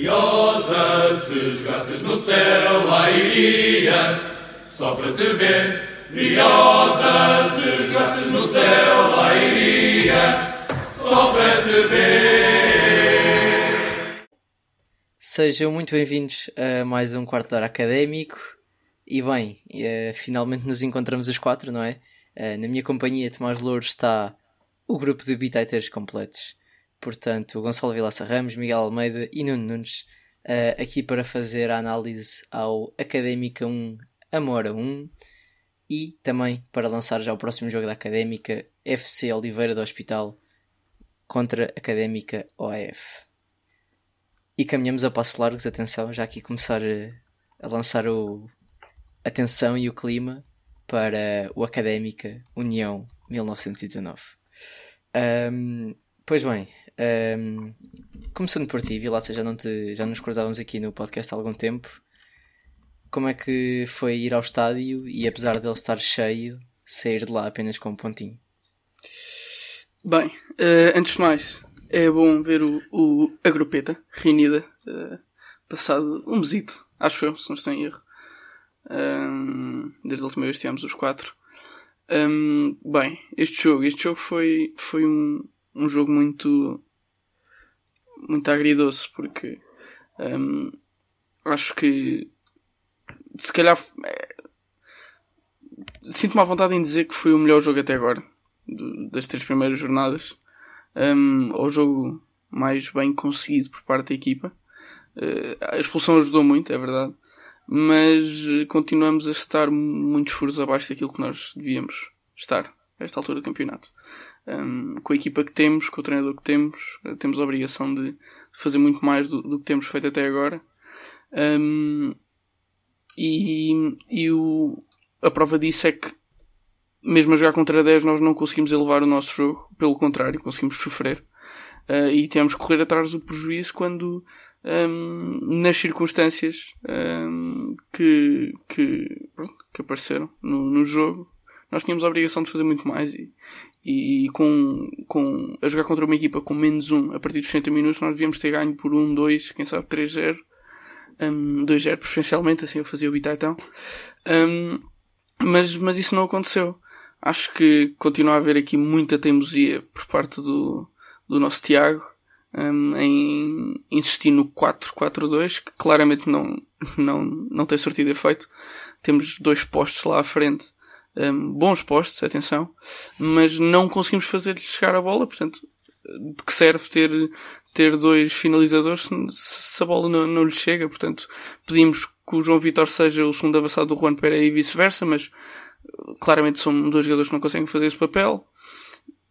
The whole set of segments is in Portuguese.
Briosa, se jogasses no céu, lá iria, só para te ver. Briosa, se jogasses no céu, lá iria, só para te ver. Sejam muito bem-vindos a mais um quarto hora académico. E bem, eh, finalmente nos encontramos os quatro, não é? Eh, na minha companhia, Tomás Louros, está o grupo de Bititers completos. Portanto, Gonçalo Vilaça Ramos, Miguel Almeida e Nuno Nunes, uh, aqui para fazer a análise ao Académica 1 Amora 1 e também para lançar já o próximo jogo da Académica FC Oliveira do Hospital contra Académica OAF. E caminhamos a passos largos, atenção, já aqui começar a, a lançar o, a e o clima para o Académica União 1919. Um, pois bem, um, começando por ti, Vilaça, já, não te, já nos cruzávamos aqui no podcast há algum tempo. Como é que foi ir ao estádio e, apesar dele estar cheio, sair de lá apenas com um pontinho? Bem, uh, antes de mais, é bom ver o, o a grupeta reunida, uh, passado um mesito, acho eu, se não estou em erro. Um, desde a última vez tivemos os quatro. Um, bem, este jogo, este jogo foi, foi um, um jogo muito muito agridoce porque um, acho que se calhar é, sinto-me à vontade em dizer que foi o melhor jogo até agora do, das três primeiras jornadas um, o jogo mais bem conseguido por parte da equipa uh, a expulsão ajudou muito, é verdade mas continuamos a estar muitos furos abaixo daquilo que nós devíamos estar a esta altura do campeonato. Um, com a equipa que temos, com o treinador que temos, temos a obrigação de, fazer muito mais do, do, que temos feito até agora. Um, e e o, a prova disso é que, mesmo a jogar contra 10, nós não conseguimos elevar o nosso jogo, pelo contrário, conseguimos sofrer. Uh, e temos que correr atrás do prejuízo quando um, nas circunstâncias que, que, que apareceram no, no, jogo, nós tínhamos a obrigação de fazer muito mais e, e, com, com, a jogar contra uma equipa com menos um a partir dos 60 minutos, nós devíamos ter ganho por 1, 2, quem sabe 3-0. Um, 2-0 preferencialmente, assim eu fazia o Bitaitão. Um, mas, mas isso não aconteceu. Acho que continua a haver aqui muita teimosia por parte do, do nosso Tiago um, em insistir no 4-4-2, que claramente não, não, não tem sortido efeito. Temos dois postos lá à frente, um, bons postos, atenção, mas não conseguimos fazer-lhes chegar a bola, portanto, de que serve ter, ter dois finalizadores se, a bola não, não lhe chega, portanto, pedimos que o João Vitor seja o segundo avançado do Juan Pereira e vice-versa, mas claramente são dois jogadores que não conseguem fazer esse papel.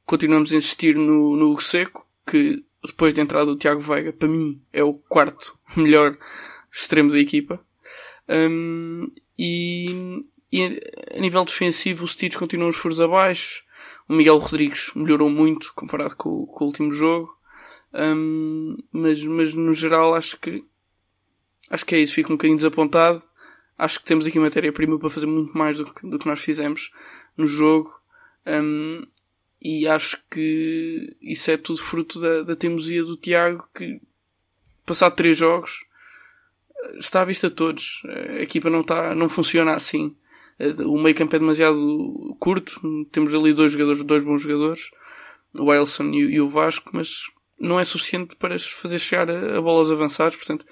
Continuamos a insistir no, no Seco, que depois de entrada do Tiago Veiga, para mim é o quarto melhor extremo da equipa. Um, e, e, a nível defensivo, os Stitch continuam os furos abaixo. O Miguel Rodrigues melhorou muito comparado com, com o último jogo. Um, mas, mas no geral acho que acho que é isso. Fico um bocadinho desapontado. Acho que temos aqui matéria-prima para fazer muito mais do que, do que nós fizemos no jogo. Um, e acho que isso é tudo fruto da, da teimosia do Tiago que, passado três jogos, está à vista a todos. A equipa não, está, não funciona assim. O meio campo é demasiado curto. Temos ali dois jogadores, dois bons jogadores, o Wilson e, o Vasco, mas não é suficiente para fazer chegar a, bola aos avançados. Portanto,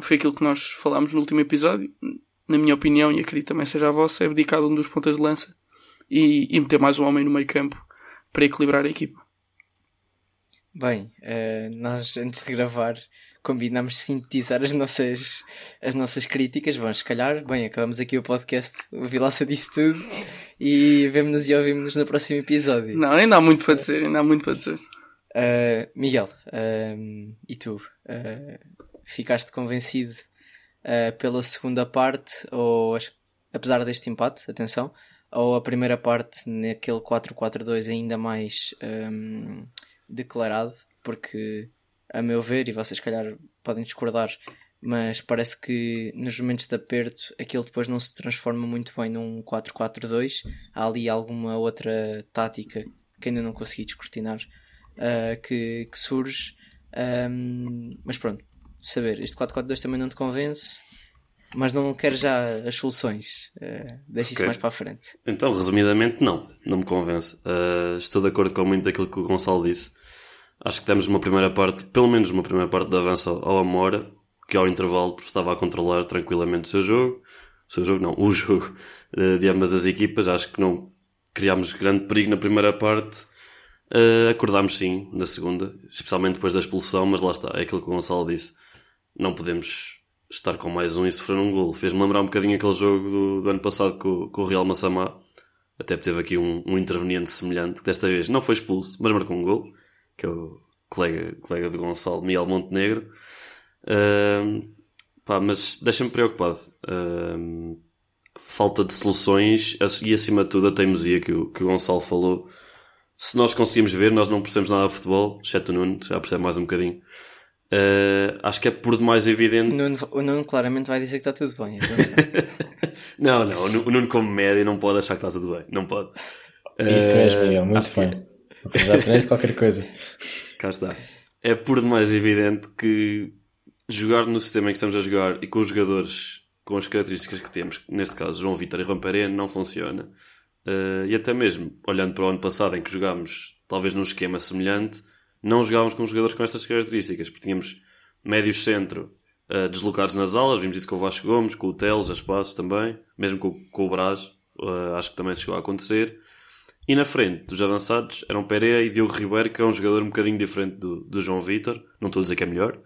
foi aquilo que nós falámos no último episódio. Na minha opinião, e acredito também seja a vossa, é abdicar um dos pontas de lança e, e meter mais um homem no meio campo para equilibrar a equipa. Bem, uh, nós antes de gravar combinámos sintetizar as nossas, as nossas críticas. Vamos, se calhar, bem, acabamos aqui o podcast, o Vilaça disse tudo e vemo-nos e ouvimos-nos no próximo episódio. Não, ainda há muito para dizer, ainda há muito para dizer. Uh, Miguel, uh, e tu? Ficaste convencido pela segunda parte, ou apesar deste empate, atenção, ou a primeira parte naquele 4-4-2 ainda mais um, declarado, porque a meu ver, e vocês calhar podem discordar, mas parece que nos momentos de aperto aquilo depois não se transforma muito bem num 4-4-2. Há ali alguma outra tática que ainda não consegui descortinar uh, que, que, surge. Um, mas pronto, saber. Este 4-4-2 também não te convence, mas não quero já as soluções. Uh, deixa isso Ok. mais para a frente. Então, resumidamente, não. Não me convence. Uh, estou de acordo com muito daquilo que o Gonçalo disse. Acho que temos uma primeira parte, pelo menos uma primeira parte de avanço ao Amora, que ao intervalo estava a controlar tranquilamente o seu jogo. O seu jogo, não, o jogo uh, de ambas as equipas. Acho que não criámos grande perigo na primeira parte. Uh, acordámos sim na segunda, especialmente depois da expulsão, mas lá está, é aquilo que o Gonçalo disse. Não podemos estar com mais um e sofrer um golo. Fez-me lembrar um bocadinho aquele jogo do, do ano passado com, com o Real Massamá. Até teve aqui um, um interveniente semelhante, que desta vez não foi expulso, mas marcou um gol, que é o colega, colega de Gonçalo, Miguel Montenegro. Ahm, pá, mas deixa-me preocupado. Ahm, falta de soluções e, acima de tudo, a teimosia que o, que o Gonçalo falou. Se nós conseguimos ver, nós não percebemos nada de futebol, exceto o Nuno, já percebe mais um bocadinho. Ah, acho que é por demais evidente. O Nuno, o Nuno claramente vai dizer que está tudo bem. Não, não, o Nu- o Nuno como média não pode achar que está tudo bem, não pode. Isso mesmo, Miguel, muito acho que bem. Já aprendeste qualquer coisa. Cá está. É por demais evidente que jogar no sistema em que estamos a jogar e com os jogadores com as características que temos, neste caso João Vitor e Romperé, não funciona. Eh, e até mesmo, olhando para o ano passado em que jogámos talvez num esquema semelhante, não jogávamos com jogadores com estas características, porque tínhamos médios centro eh, deslocados nas alas, vimos isso com o Vasco Gomes, com o Teles, a espaços também, mesmo com, com o Braz, eh, acho que também chegou a acontecer. E na frente dos avançados eram Pereira e Diogo Ribeiro, que é um jogador um bocadinho diferente do, do João Vitor. Não estou a dizer que é melhor,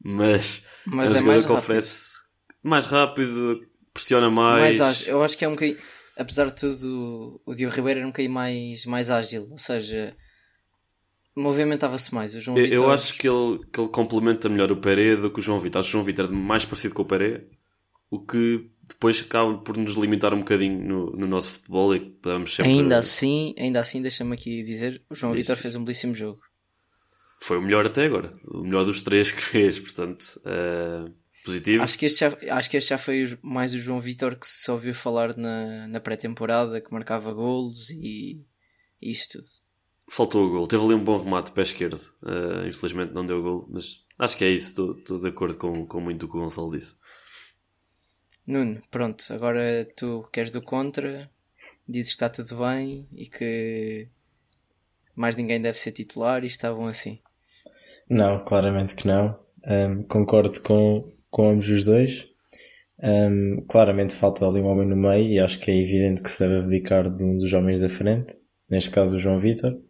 mas, Mas é um é jogador que oferece mais rápido, pressiona mais. mais ágil. Eu acho que é um bocadinho, apesar de tudo, o Diogo Ribeiro era um bocadinho mais, mais ágil, ou seja, movimentava-se mais. O João Eu, Vitor, eu acho que ele, que ele complementa melhor o Pereira do que o João Vitor. Acho o João Vitor mais parecido com o Pereira, o que depois acaba por nos limitar um bocadinho no, no nosso futebol e que estamos sempre. ainda assim, ainda assim, deixa-me aqui dizer, o João Vitor fez um belíssimo jogo. Foi o melhor até agora. O melhor dos três que fez, portanto, eh, positivo. Acho que este já, acho que este já foi mais o João Vitor que se ouviu falar na, na pré-temporada, que marcava golos e, e isso tudo. Faltou o gol. Teve ali um bom remate pé esquerdo. Eh, infelizmente não deu o gol, mas acho que é isso. Estou, estou de acordo com, com muito o que o Gonçalo disse. Nuno, pronto, agora tu queres do contra, dizes que está tudo bem e que mais ninguém deve ser titular e está bom assim. Não, claramente que não. Ahm, concordo com, com ambos os dois. Ahm, claramente falta ali um homem no meio e acho que é evidente que se deve abdicar de um dos homens da frente, neste caso o João Vitor,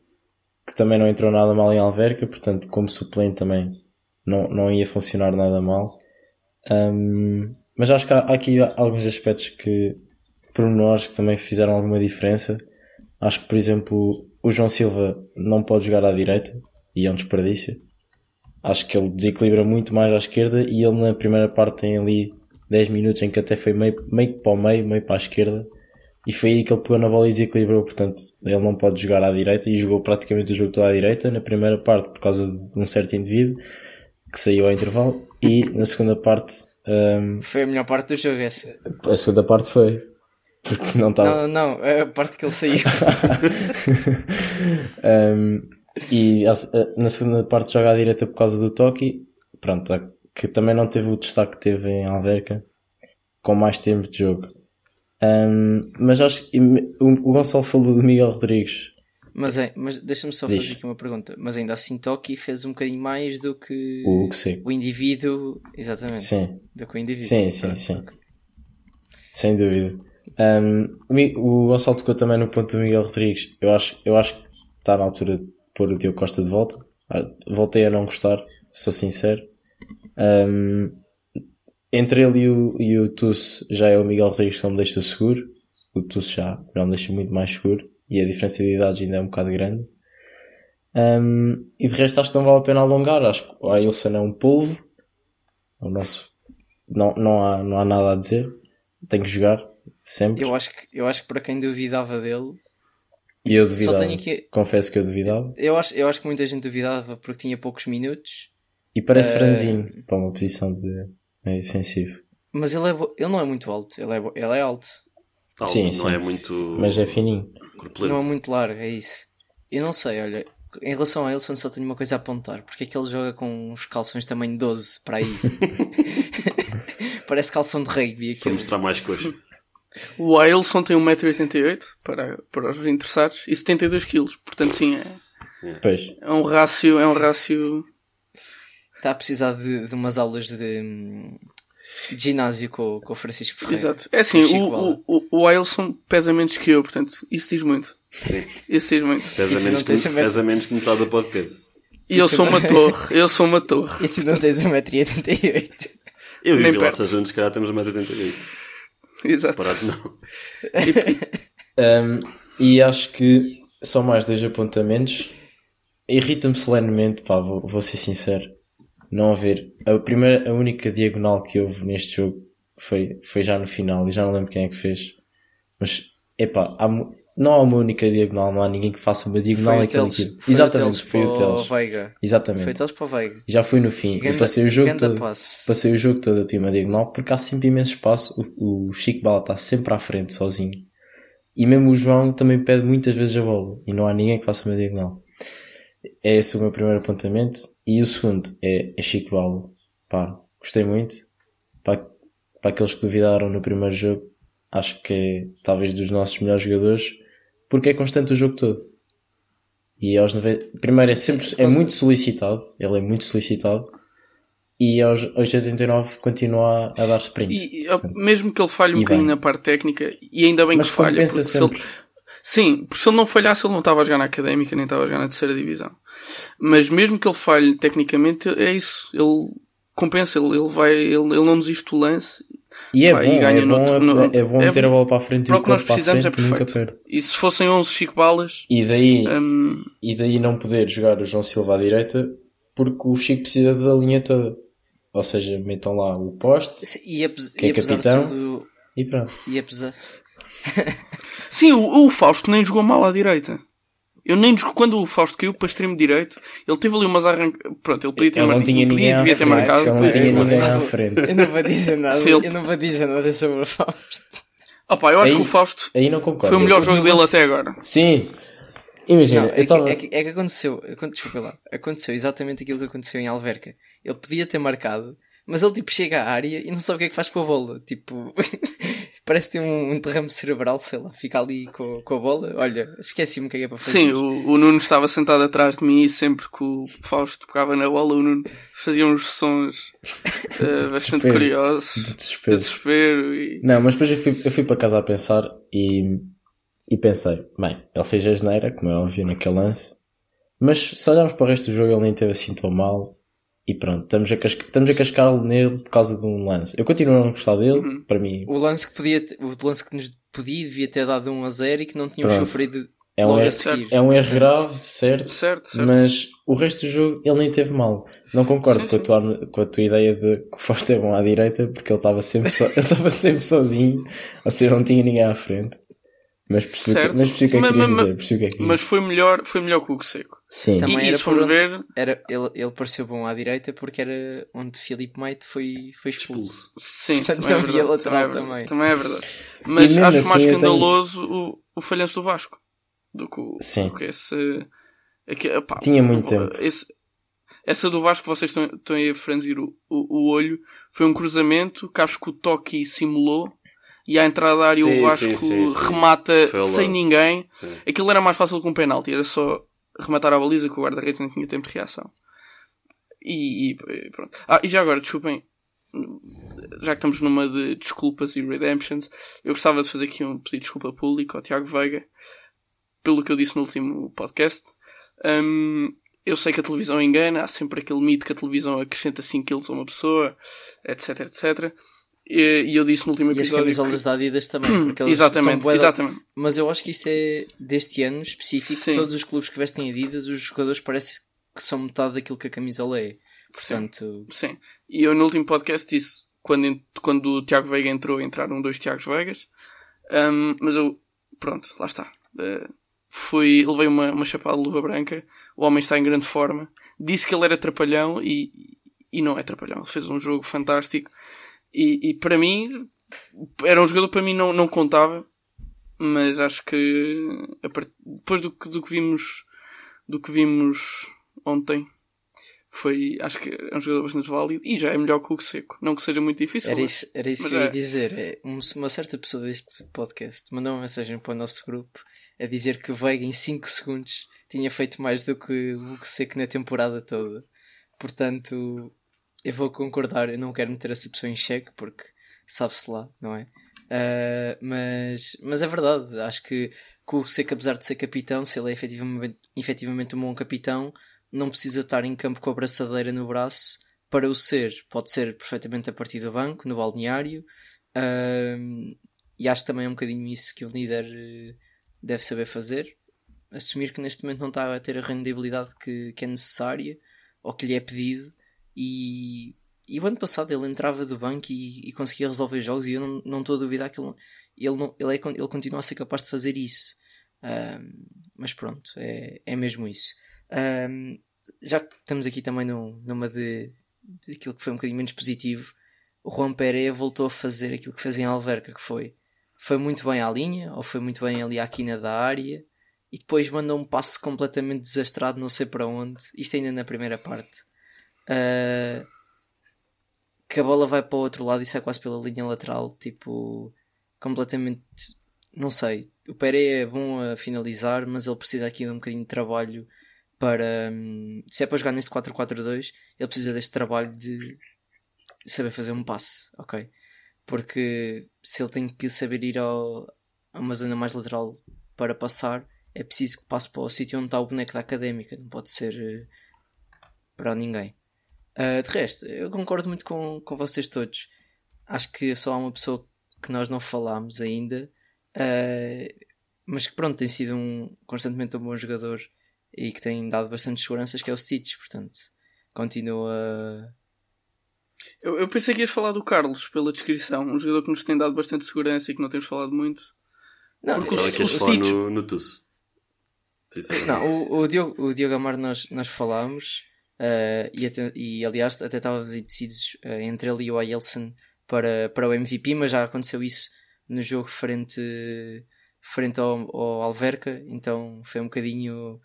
que também não entrou nada mal em Alverca, portanto, como suplente também não, não ia funcionar nada mal. Ahm, mas acho que há, há aqui alguns aspectos que, pormenores, que também fizeram alguma diferença. Acho que, por exemplo, o João Silva não pode jogar à direita e é um desperdício. Acho que ele desequilibra muito mais à esquerda e ele na primeira parte tem ali 10 minutos em que até foi meio, meio para o meio, meio para a esquerda e foi aí que ele pegou na bola e desequilibrou, portanto ele não pode jogar à direita e jogou praticamente o jogo todo à direita na primeira parte por causa de um certo indivíduo que saiu ao intervalo e na segunda parte hum, Foi a melhor parte do jogo essa. a segunda parte foi porque não estava Não, não, é a parte que ele saiu. Um, e na segunda parte joga à direita por causa do Toki, pronto, que também não teve o destaque que teve em Alverca, com mais tempo de jogo. Um, mas acho que o, o Gonçalo falou do Miguel Rodrigues. Mas, é, mas deixa-me só Diz. fazer aqui uma pergunta. Mas ainda assim, Toki fez um bocadinho mais do que O Seco. o indivíduo. Exatamente. Sim, Do que o indivíduo. sim, sim, sim. Sem dúvida. Um, o Gonçalo tocou também no ponto do Miguel Rodrigues. Eu acho, eu acho que está na altura de pôr o Diogo Costa de volta. Ah, Voltei a não gostar, sou sincero. Um, entre ele e o, e o Tusso já é o Miguel Rodrigues que não me deixa seguro. O Tusso já, já me deixa muito mais seguro. E a diferença de idades ainda é um bocado grande. Um, e de resto acho que não vale a pena alongar. Acho que o Ailson é um polvo. É o nosso. Não, não, há, não há nada a dizer. Tem que jogar. Sempre. Eu acho, que, eu acho que para quem duvidava dele, E eu só duvidava. tenho aqui. Confesso que eu duvidava. Eu acho, eu acho que muita gente duvidava porque tinha poucos minutos. E parece Eh, franzino para uma posição de meio ofensivo. Mas ele, é, bo- ele não é muito alto. Ele é, bo- ele é alto. Alto, Sim, não sim. é muito Mas é fininho. Corpulento. Não é muito largo, é isso. Eu não sei, olha. Em relação a Alisson, só tenho uma coisa a apontar. Porque é que ele joga com os calções tamanho 12 para aí? Parece calção de rugby Para aquilo. mostrar mais coxa. O Ailson tem 1,88m para, para os interessados e 72kg. Portanto, sim, é, Pois. é um rácio. É um rácio. Está a precisar de, de umas aulas de, hum, de ginásio com, com o Francisco Ferreira. Exato. É assim, o, o, o, o Ailson pesa menos que eu, portanto, isso diz muito. Sim. Isso diz muito. Pesa menos, que, pesa menos que metade do podcast. E eu sou uma torre. Eu sou uma torre. E tu não tens 1,88m. Eu e o Vilaça juntos, se calhar, temos 1,88m. Exato. Separados não. Um, e acho que só mais dois apontamentos. Irrita-me solenemente, pá, vou, vou ser sincero, não haver. A primeira, a única diagonal que houve neste jogo foi, foi já no final e já não lembro quem é que fez. Mas, epá, há, não há uma única diagonal, não há ninguém que faça uma diagonal Foi Teles. tiro. Exatamente, foi o Teles. Veiga. Foi Exatamente. o Teles para o Veiga. Já foi no fim. Ganda- passei o jogo todo. passe. Passei o jogo todo a pedir uma diagonal porque há sempre imenso espaço. O, o Chico Bala está sempre à frente, sozinho. E mesmo o João também pede muitas vezes a bola. E não há ninguém que faça uma diagonal. É esse o meu primeiro apontamento. E o segundo é, é Chico Bala. Pá, gostei muito. Para, para aqueles que duvidaram no primeiro jogo, acho que é talvez dos nossos melhores jogadores. Porque é constante o jogo todo. E aos 90... Primeiro é sempre, é muito solicitado. Ele é muito solicitado. E aos, aos 89 continua a, dar sprint. E, e, mesmo que ele falhe um bocadinho na parte técnica, e ainda bem Mas que falha. porque se ele- sempre. Sim, porque se ele não falhasse, ele não estava a jogar na académica, nem estava a jogar na terceira divisão. Mas mesmo que ele falhe tecnicamente, é isso. Ele compensa, ele, ele vai, ele, ele não desiste do lance. E é Pá, bom, e ganha é, no bom outro- é, no- é bom é meter bom. a bola para a frente e Para o que nós corpo para a precisamos é frente nunca perfeito. E se fossem 11 Chico Balas, E daí, hum, e daí não poder jogar o João Silva à direita porque o Chico precisa da linha toda. Ou seja, metam lá o poste E, Que é e apesar capitão? tudo. e pronto. E apesar. Sim, o, o Fausto nem jogou mal à direita. Eu nem jogo- quando o Fausto caiu para extremo direito, ele teve ali umas arrancadas. Pronto, ele podia ter Ele não tinha podia, ninguém ter frente. marcado. Não podia tinha marcado. ninguém à frente. Eu não vou dizer nada. Ele- Eu não vou dizer nada sobre o Fausto. Opa, eu acho Aí- que o Fausto Aí não concordo. foi o melhor jogo dele até agora. Sim. Imagina, Não, é, que, estava... é, que, é que aconteceu. acon- Desculpa lá. Aconteceu exatamente aquilo que aconteceu em Alverca. Ele podia ter marcado, mas ele tipo chega à área e não sabe o que é que faz com a bola. Tipo, parece ter um, um derrame cerebral, sei lá. Fica ali com, com a bola. Olha, esqueci-me o que é que é para fazer. Sim, o, o Nuno estava sentado atrás de mim e sempre que o Fausto tocava na bola, o Nuno fazia uns sons eh, bastante Desespero. curiosos, de de desespero. desespero. E... Não, mas depois eu fui, eu fui para casa a pensar e, e pensei, bem, ele fez a geneira, como é óbvio, naquele lance, mas se olharmos para o resto do jogo ele nem teve assim tão mal e pronto, estamos a, casca, estamos a cascar nele por causa de um lance. Eu continuo a não gostar dele, Uhum. para mim O lance que podia, o lance que nos podia devia ter dado 1 a 0 e que não tínhamos Pronto. sofrido é um, erro, é um erro grave, certo, Certo, certo. mas o resto do jogo ele nem teve mal. Não concordo Sim, com, a sim. tua, com a tua ideia de que o Foster é bom à direita porque ele estava sempre, so, ele estava sempre sozinho, ou seja, não tinha ninguém à frente. Mas percebi, o que- Certo. mas percebi o que é que querias dizer. Que é que Mas foi melhor, foi melhor que o Seco. Sim. Também e, era e por onde- ver, Era, ele, ele pareceu bom à direita porque era onde Filipe Meite foi, foi expulso. sim, Portanto, também é verdade. Também é lateral também. Também é verdade. Mas acho assim mais eu tenho- escandaloso o, o falhanço do Vasco do que, o- Sim. do que esse. é que, epá, Tinha muito tempo. esse- essa do Vasco que vocês estão, estão aí a franzir o, o, o olho foi um cruzamento que acho que o Toki simulou e à entrada da área Sim, o Vasco sim, sim, sim. remata sem ninguém. Sim. Aquilo era mais fácil que um penalti, era só rematar a baliza que o guarda-redes não tinha tempo de reação. E, e pronto. Ah, e já agora, desculpem, já que estamos numa de desculpas e redemptions, eu gostava de fazer aqui um pedido de desculpa público ao Tiago Veiga pelo que eu disse no último podcast. Hum, eu sei que a televisão engana, há sempre aquele mito que a televisão acrescenta 5 kg a uma pessoa, etc, etc. E, e eu disse no último E as episódio. camisolas que- da Adidas também. Porque elas Exatamente, são da- exatamente. Mas eu acho que isto é deste ano específico. Sim. Todos os clubes que vestem Adidas, os jogadores parece que são metade daquilo que a camisola é. Portanto, Sim. E eu no último podcast disse, quando, quando o Tiago Veiga entrou, entraram dois Tiagos Veigas. Hum, mas eu, pronto, lá está. Uh, fui, levei uma, uma chapada de luva branca. O homem está em grande forma. Disse que ele era trapalhão e, e não é trapalhão. Ele fez um jogo fantástico. E, e para mim, era um jogador que para mim não, não contava. Mas acho que part- depois do, que- do que vimos do que vimos ontem. Foi, acho que é um jogador bastante válido e já é melhor que o Seco. Não que seja muito difícil. Era isso, era isso que eu ia é. dizer. É, um- uma certa pessoa deste podcast mandou uma mensagem para o nosso grupo a dizer que o Veiga em 5 segundos tinha feito mais do que o Seco na temporada toda. Portanto, eu vou concordar. Eu não quero meter essa pessoa em xeque porque sabe-se lá, não é? Ah, mas, mas é verdade. Acho que, o Seco, apesar de ser capitão, se ele é efetivamente, efetivamente um bom capitão, não precisa estar em campo com a braçadeira no braço para o ser. Pode ser perfeitamente a partir do banco, no balneário. Ahm, e acho que também é um bocadinho isso que o líder eh, deve saber fazer. Assumir que neste momento não está a ter a rendibilidade que, que é necessária ou que lhe é pedido. E, e o ano passado ele entrava do banco e, e conseguia resolver jogos. E eu não, estou a duvidar que ele, ele, não, ele, é, ele continua a ser capaz de fazer isso. Ahm, mas pronto, é, é mesmo isso. Ahm, já que estamos aqui também num, numa de, de aquilo que foi um bocadinho menos positivo, o Juan Pereira voltou a fazer aquilo que fazia em Alverca, que foi foi muito bem à linha, ou foi muito bem ali à quina da área, e depois mandou um passo completamente desastrado, não sei para onde, isto ainda na primeira parte, Ah, que a bola vai para o outro lado e sai quase pela linha lateral, tipo, completamente, não sei, o Pereira é bom a finalizar, mas ele precisa aqui de um bocadinho de trabalho para, hum, se é para jogar neste 4-4-2, ele precisa deste trabalho de saber fazer um passe, ok? Porque se ele tem que saber ir ao, a uma zona mais lateral para passar, é preciso que passe para o sítio onde está o boneco da académica, não pode ser eh, para ninguém. Ah, de resto, eu concordo muito com, com vocês todos. Acho que só há uma pessoa que nós não falámos ainda, ah, mas que pronto, tem sido um constantemente um bom jogador e que tem dado bastante seguranças, que é o Stitch, portanto, continua. Eu, eu pensei que ias falar do Carlos pela descrição, um jogador que nos tem dado bastante segurança e que não temos falado muito. Não, Porque Pensava o- que o falar Stitch- no, no Tusso. Não, o, o, Diogo, o Diogo Amar nós, nós falámos eh, e, até- e aliás até estávamos indecisos eh, entre ele e o Ailson para, para o MVP, mas já aconteceu isso no jogo frente, frente ao, ao Alverca, então foi um bocadinho,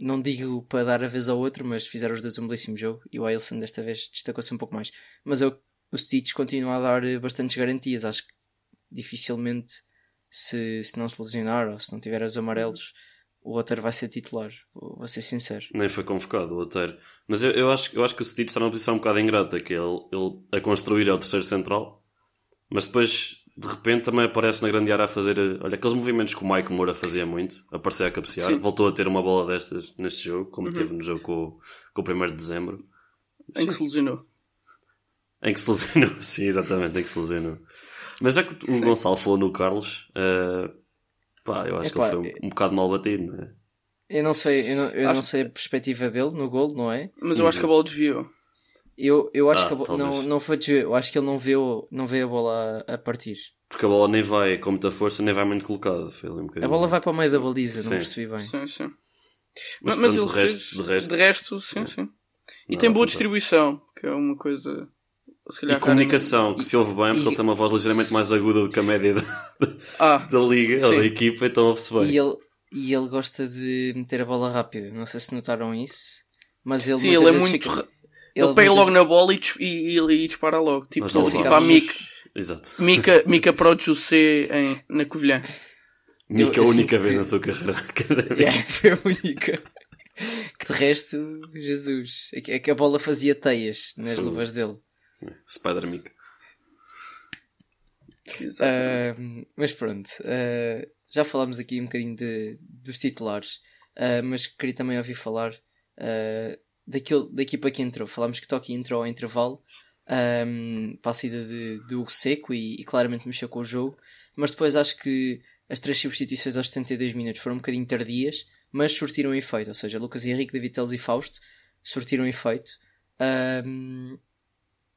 não digo para dar a vez ao outro, mas fizeram os dois um belíssimo jogo e o Ailson desta vez destacou-se um pouco mais. Mas eu, o Stitch continua a dar eh, bastantes garantias, acho que dificilmente se, se não se lesionar ou se não tiver os amarelos o Otter vai ser titular, vou ser sincero. Nem foi convocado o Oteiro. Mas eu, eu, acho, eu acho que o Stitch está numa posição um bocado ingrata, que é ele, ele a construir é o terceiro central, mas depois de repente também aparece na grande área a fazer olha, aqueles movimentos que o Mike Moura fazia muito, aparecer a cabecear. Sim. Voltou a ter uma bola destas neste jogo, como teve no jogo com, o- com o 1 de dezembro. Em que se lesionou. Em que se lesionou, sim, exatamente, em que se lesionou. Mas já que o Gonçalo falou no Carlos, eh, pá, eu acho Epá, que ele foi um, um bocado mal batido, não é? Eu não sei, eu não, eu não Acho- sei a perspectiva dele no gol, não é? Mas eu acho que a bola desviou. Eu, eu acho Ah, que a bo- talvez. não, não foi desvio, eu acho que ele não vê, o- não vê a bola a, a partir. Porque a bola nem vai com muita força, nem vai muito colocada. Foi ali um bocadinho. A bola vai para o meio da baliza, Sim. não percebi bem. Sim, sim. Mas, Mas, pronto, ele de resto, fez- de resto, de resto, sim, sim. E Nada tem boa distribuição, que é uma coisa. Se E comunicação, que se ouve bem, porque e- ele tem uma voz ligeiramente mais aguda do que a média da, Ah, da liga, ou Sim. da equipa, então ouve-se bem. E ele, e ele gosta de meter a bola rápida, não sei se notaram isso, mas ele sim, ele é vezes muito. fica- ra- Ele, pega logo na bola e, e, e- e dispara logo. Tipo, Nós tipo, tipo a Mica, Exato. Mica, Mica para o José em, na Covilhã. Mica, eu a única vez que- na sua carreira académica. Foi a única. Que de resto, Jesus, é que, é a bola fazia teias nas luvas dele. Spider Mica. Exatamente. Ah, mas pronto, ah, já falámos aqui um bocadinho de, dos titulares, ah, mas queria também ouvir falar ah, daquele, da equipa que entrou. Falámos que Toki entrou ao intervalo ahm, para a saída de, de Hugo Seco e, e claramente mexeu com o jogo, mas depois acho que as três substituições aos 72 minutos foram um bocadinho tardias, mas surtiram efeito, ou seja, Lucas Henrique, David Teles e Fausto surtiram efeito. Ahm,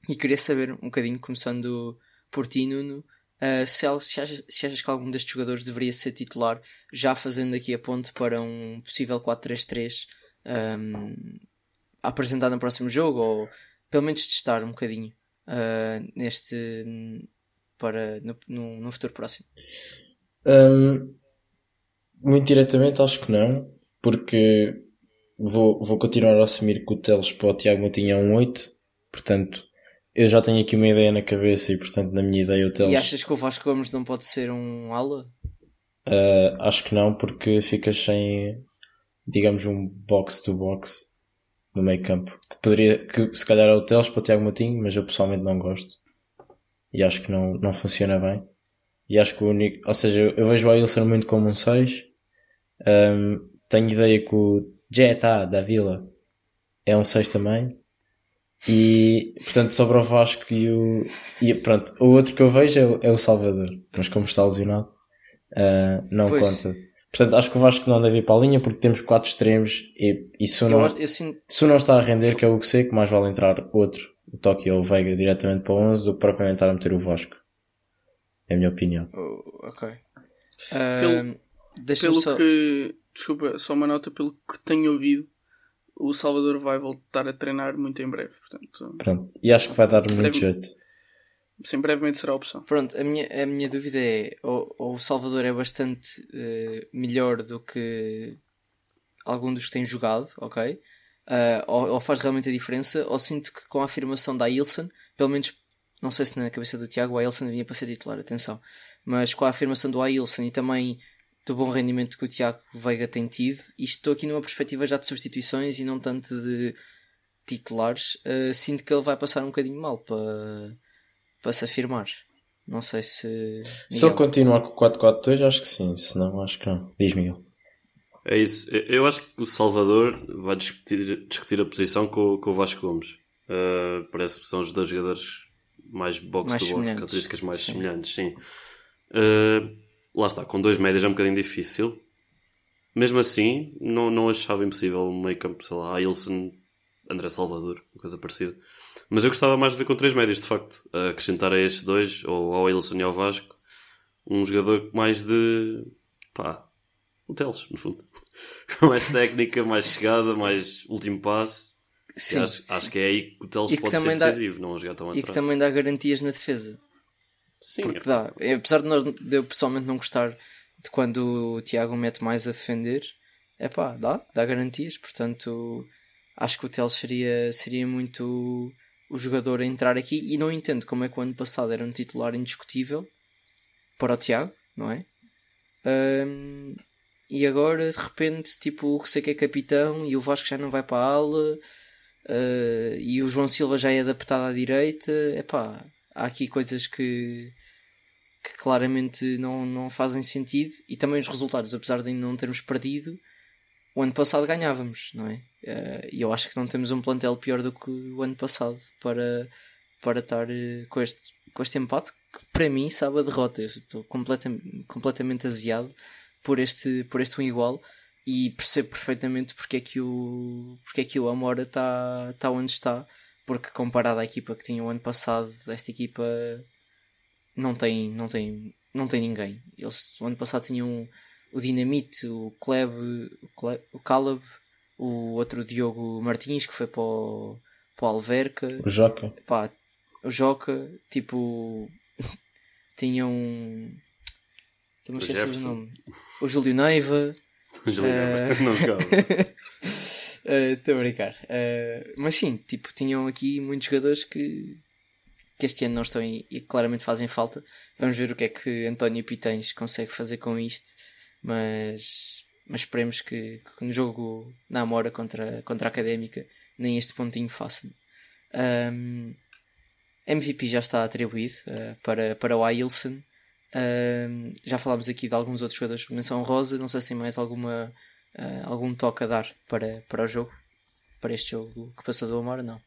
e queria saber um bocadinho, começando por ti, Nuno, Uh, se, achas, se achas que algum destes jogadores deveria ser titular, já fazendo aqui a ponte para um possível 4-3-3 um, a apresentar no próximo jogo, ou pelo menos testar um bocadinho uh, neste para no, no, no futuro próximo. Hum, muito diretamente, acho que não, porque vou, vou continuar a assumir que o Teles para o Tiago Matinho é um 8, portanto, eu já tenho aqui uma ideia na cabeça e, portanto, na minha ideia o Teles... E achas que o Vasco Gomes não pode ser um ala? Uh, acho que não, porque ficas sem, digamos, um box-to-box no meio campo. Que poderia, que se calhar é o Teles para o Tiago Matinho, mas eu pessoalmente não gosto. E acho que não, não funciona bem. E acho que o único, ou seja, eu vejo o Ailson muito como um 6. Um, tenho ideia que o Jetta da Vila é um 6 também. E portanto sobre o Vasco e o. E pronto, o outro que eu vejo é o, é o Salvador, mas como está lesionado, uh, não pois. conta. Portanto, acho que o Vasco não deve ir para a linha porque temos quatro extremos e, e se, não, eu, eu sinto... se não está a render, que é o que sei, que mais vale entrar outro, o Tóquio ou o Veiga diretamente para o 11 do que propriamente estar a meter o Vasco. É a minha opinião. Oh, ok. Pelo, uh, pelo só... que. Desculpa, só uma nota. Pelo que tenho ouvido, o Salvador vai voltar a treinar muito em breve. Portanto, Pronto. E acho que vai dar muito breve... jeito. Sim, brevemente será a opção. Pronto, a minha, a minha dúvida é: ou, ou o Salvador é bastante uh, melhor do que algum dos que tem jogado, ok? Uh, ou, ou, faz realmente a diferença, ou sinto que com a afirmação da Ilson, pelo menos não sei se na cabeça do Tiago o Ailson vinha para ser titular, atenção, mas com a afirmação do Ailson e também do bom rendimento que o Tiago Veiga tem tido, e estou aqui numa perspectiva já de substituições e não tanto de titulares, uh, sinto que ele vai passar um bocadinho mal para, para se afirmar. Não sei se. Miguel. Se ele continuar com o 4-4-2, acho que sim, se não, acho que não. Diz Miguel. É isso. Eu acho que o Salvador vai discutir, discutir a posição com, com o Vasco Gomes. Uh, parece que são os dois jogadores mais box to box, características mais sim. semelhantes, sim. Uh, lá está, com dois médios é um bocadinho difícil. Mesmo assim, não, não achava impossível um meio campo, sei lá, Ailson, André Salvador, uma coisa parecida. Mas eu gostava mais de ver com três médios, de facto. A acrescentar a estes dois, ou ao Ailson e ao Vasco, um jogador mais de. pá. o Teles, no fundo. mais técnica, mais chegada, mais último passe. Sim, acho, sim. acho, que é aí que o Teles pode ser decisivo, dá, não jogar tão E que também dá garantias na defesa. Sim. Porque é. dá. Apesar de, nós, de eu pessoalmente não gostar de quando o Tiago mete mais a defender, é pá, dá, dá garantias. Portanto, acho que o Teles seria, seria muito o jogador a entrar aqui. E não entendo como é que o ano passado era um titular indiscutível para o Tiago, não é? Um, e agora de repente, tipo, o que é capitão e o Vasco já não vai para a aula Uh, e o João Silva já é adaptado à direita. Epá, há aqui coisas que, que claramente não, não fazem sentido. E também os resultados, apesar de não termos perdido, o ano passado ganhávamos, não é? Uh, e eu acho que não temos um plantel pior do que o ano passado para, para estar uh, com, este, com este empate, que para mim sabe a derrota. Eu estou completamente, completamente aziado por este, por este um igual e percebo perfeitamente porque é que o, porque é que o Amora está tá onde está, porque comparado à equipa que tinha o ano passado, esta equipa não tem, não tem, não tem ninguém. Eles o ano passado tinham o Dinamite, o Kleb, o, Kleb, o Caleb, o outro Diogo Martins que foi para o, para o Alverca, o Joca, pá, o Joca, tipo, tinham. Também esqueci o nome. O Júlio Neiva. Uh... não jogava. Estou uh, a brincar. Uh, mas sim, tipo, tinham aqui muitos jogadores que, que este ano não estão e, claramente fazem falta. Vamos ver o que é que António Pitães consegue fazer com isto. Mas, mas esperemos que, que no jogo na Amora contra, contra a Académica nem este pontinho faça. Um, MVP já está atribuído uh, para, para o Ailson. Uh, já falámos aqui de alguns outros jogadores de menção rosa. Não sei se tem mais alguma, uh, algum toque a dar para, para o jogo, para este jogo que passou do Amor, não.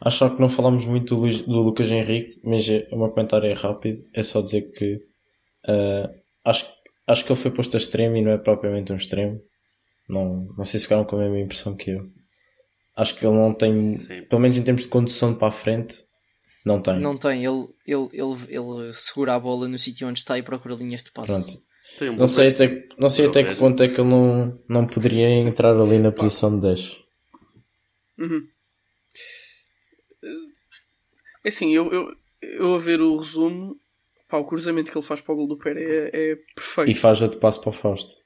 Acho só que não falámos muito do, Luís, do Lucas Henrique, mas é, o meu comentário é rápido. É só dizer que uh, acho, acho que ele foi posto a extremo e não é propriamente um extremo. Não, não sei se ficaram com a mesma impressão que eu. Acho que ele não tem, Sim. pelo menos em termos de condução para a frente, não tem. Não tem. Ele, ele, ele, ele segura a bola no sítio onde está e procura linhas de passe. Um não sei, até, não sei até que ponto é que ele não, não poderia entrar ali na posição de 10. Uhum. É assim, eu, eu, eu a ver o resumo, pá, o cruzamento que ele faz para o gol do Pérez é, é perfeito. E faz outro passo para o Fausto.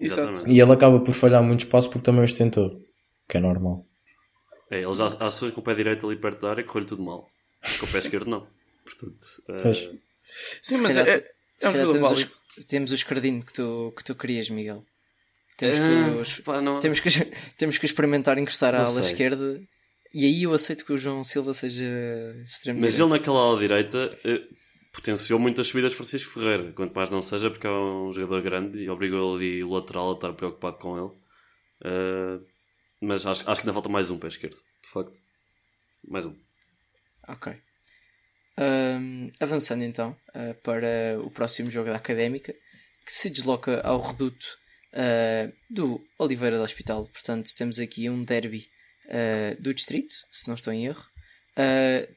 Exatamente. E ele acaba por falhar muito espaço porque também os tentou. Que é normal. É, ele já ações com o pé direito ali perto da área correu-lhe tudo mal. Com o pé esquerdo não. Portanto, Pois. Sim, Se mas calhar é, é um jogador válido. Os, temos o escardino que tu, que tu querias, Miguel. Temos, que, os- pá, não- temos, que, temos que experimentar a Não ala sei. esquerda e aí eu aceito que o João Silva seja extremo Mas direito. ele naquela ala direita eh, potenciou muitas subidas de Francisco Ferreira. Quanto mais não seja porque é um jogador grande e obrigou ali o lateral a estar preocupado com ele. Eh, mas acho, acho que ainda falta mais um pé esquerdo. De facto. Mais um. Ok. Ahm, avançando então ah, para o próximo jogo da Académica, que se desloca ao reduto ah, do Oliveira do Hospital. Portanto, temos aqui um derby ah, do distrito, se não estou em erro.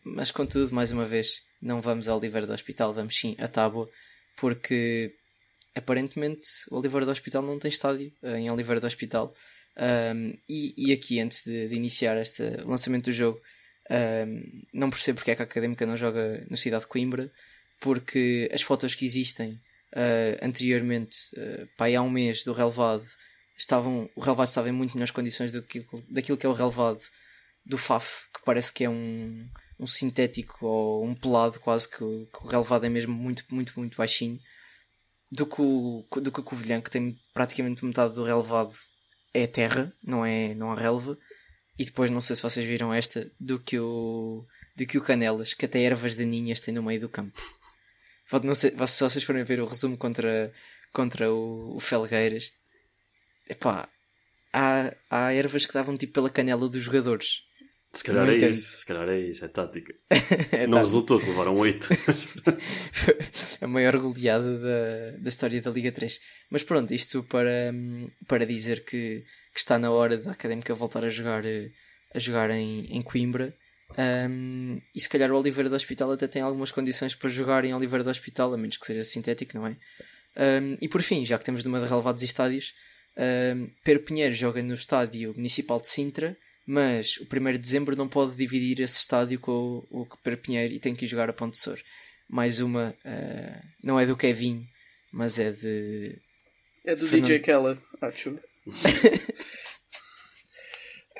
Mas contudo, mais uma vez, não vamos a Oliveira do Hospital, vamos sim a Tábua, porque aparentemente o Oliveira do Hospital não tem estádio em Oliveira do Hospital. Ahm, e, e aqui, antes de, de iniciar este lançamento do jogo, ahm, não percebo porque é que a Académica não joga no Cidade de Coimbra, porque as fotos que existem ah, anteriormente, uh, pá, há um mês, do relevado, estavam, o relevado estava em muito melhores condições do que, daquilo que é o relevado do FAF, que parece que é um, um sintético ou um pelado, quase que, que o relevado é mesmo muito, muito, muito baixinho, do que o, do que o Covilhã, que tem praticamente metade do relevado é terra, não é, não há relva. E depois, não sei se vocês viram esta, do que o, do que o Canelas, que até ervas daninhas tem no meio do campo. Não sei, se vocês forem ver o resumo contra, contra o, o Felgueiras, epá, há, há ervas que davam tipo pela canela dos jogadores. Se calhar Não é entendo. isso. Se calhar é isso. É tática. É não resultou, levaram 8. a maior goleada da, da história da Liga 3. Mas pronto, isto para, para dizer que, que está na hora da Académica voltar a jogar, eh, a jogar em, em Coimbra. Hum, e se calhar o Oliveira do Hospital até tem algumas condições para jogar em Oliveira do Hospital, a menos que seja sintético, não é? Hum, e por fim, já que temos numa de relevados estádios, hum, Pedro Pinheiro joga no estádio municipal de Sintra, mas o 1 de dezembro não pode dividir esse estádio com o, o Pedro Pinheiro e tem que ir jogar a Ponte Sor. Mais uma, ah, não é do Kevin, mas é de. É do Fernando. DJ Khaled. Ah,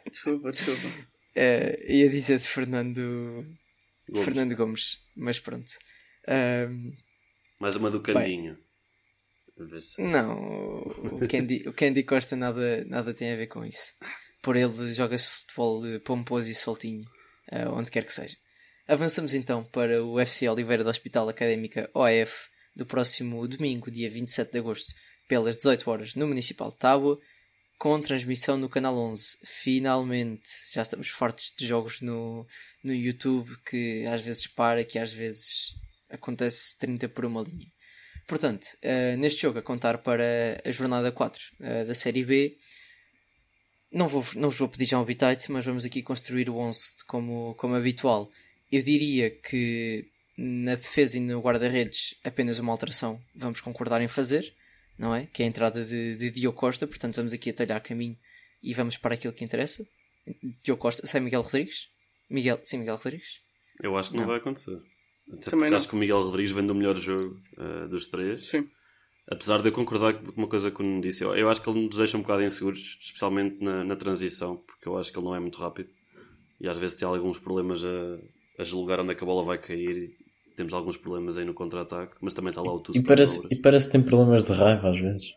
desculpa. desculpa, ah, ia dizer de Fernando, Gomes. Fernando Gomes, mas pronto. Ahm, Mais uma do Candinho. Se- não, o Candy, o Candy Costa nada, nada tem a ver com isso. Por ele joga-se futebol de pomposo e soltinho, ah, onde quer que seja. Avançamos então para o FC Oliveira do Hospital Académica OAF do próximo domingo, dia 27 de agosto, pelas 18 horas no Municipal de Tábua, com transmissão no Canal 11. Finalmente, já estamos fartos de jogos no, no YouTube que às vezes para, que às vezes acontece 30 por uma linha. Portanto, eh, neste jogo a contar para a jornada 4 eh, da Série B, não, vou, não vos vou pedir já um habitat, mas vamos aqui construir o 11 como, como habitual. Eu diria que na defesa e no guarda-redes apenas uma alteração vamos concordar em fazer, não é? Que é a entrada de, de Diogo Costa, portanto vamos aqui a talhar caminho e vamos para aquilo que interessa. Diogo Costa, sai Miguel Rodrigues? Miguel, sim, Miguel Rodrigues? Eu acho que não, Não. vai acontecer. Até Também porque não. acho que o Miguel Rodrigues vem do melhor jogo eh, dos três. Sim. Apesar de eu concordar com uma coisa que o Nuno disse, eu, eu acho que ele nos deixa um bocado inseguros, especialmente na, na transição, porque eu acho que ele não é muito rápido e às vezes tem alguns problemas a, a julgar onde é que a bola vai cair. Temos alguns problemas aí no contra-ataque, mas também está lá o Tusso E parece, e parece que tem problemas de raiva às vezes.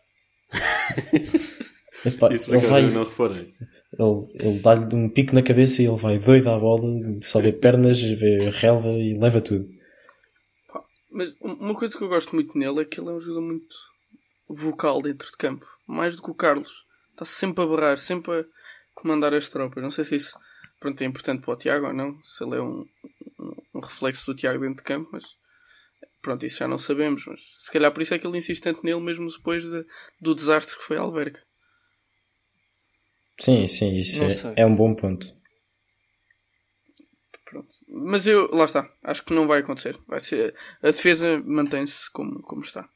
Epá, Isso por ele acaso vai, eu não reparei. ele, ele dá-lhe um pico na cabeça e ele vai doido à bola, só vê pernas, vê relva e leva tudo. Mas um- uma coisa que eu gosto muito nele é que ele é um jogador muito vocal dentro de campo. Mais do que o Carlos. Está sempre a berrar, sempre a comandar as tropas. Não sei se isso pronto, é importante para o Tiago ou não. Se ele é um, um, reflexo do Tiago dentro de campo, mas pronto, isso já não sabemos. Mas se calhar por isso é que ele insiste tanto nele, mesmo depois de- do desastre que foi a Alverca. Sim, sim, isso é, é um bom ponto. Pronto. Mas eu, lá está, acho que não vai acontecer. Vai ser, a defesa mantém-se como, como está.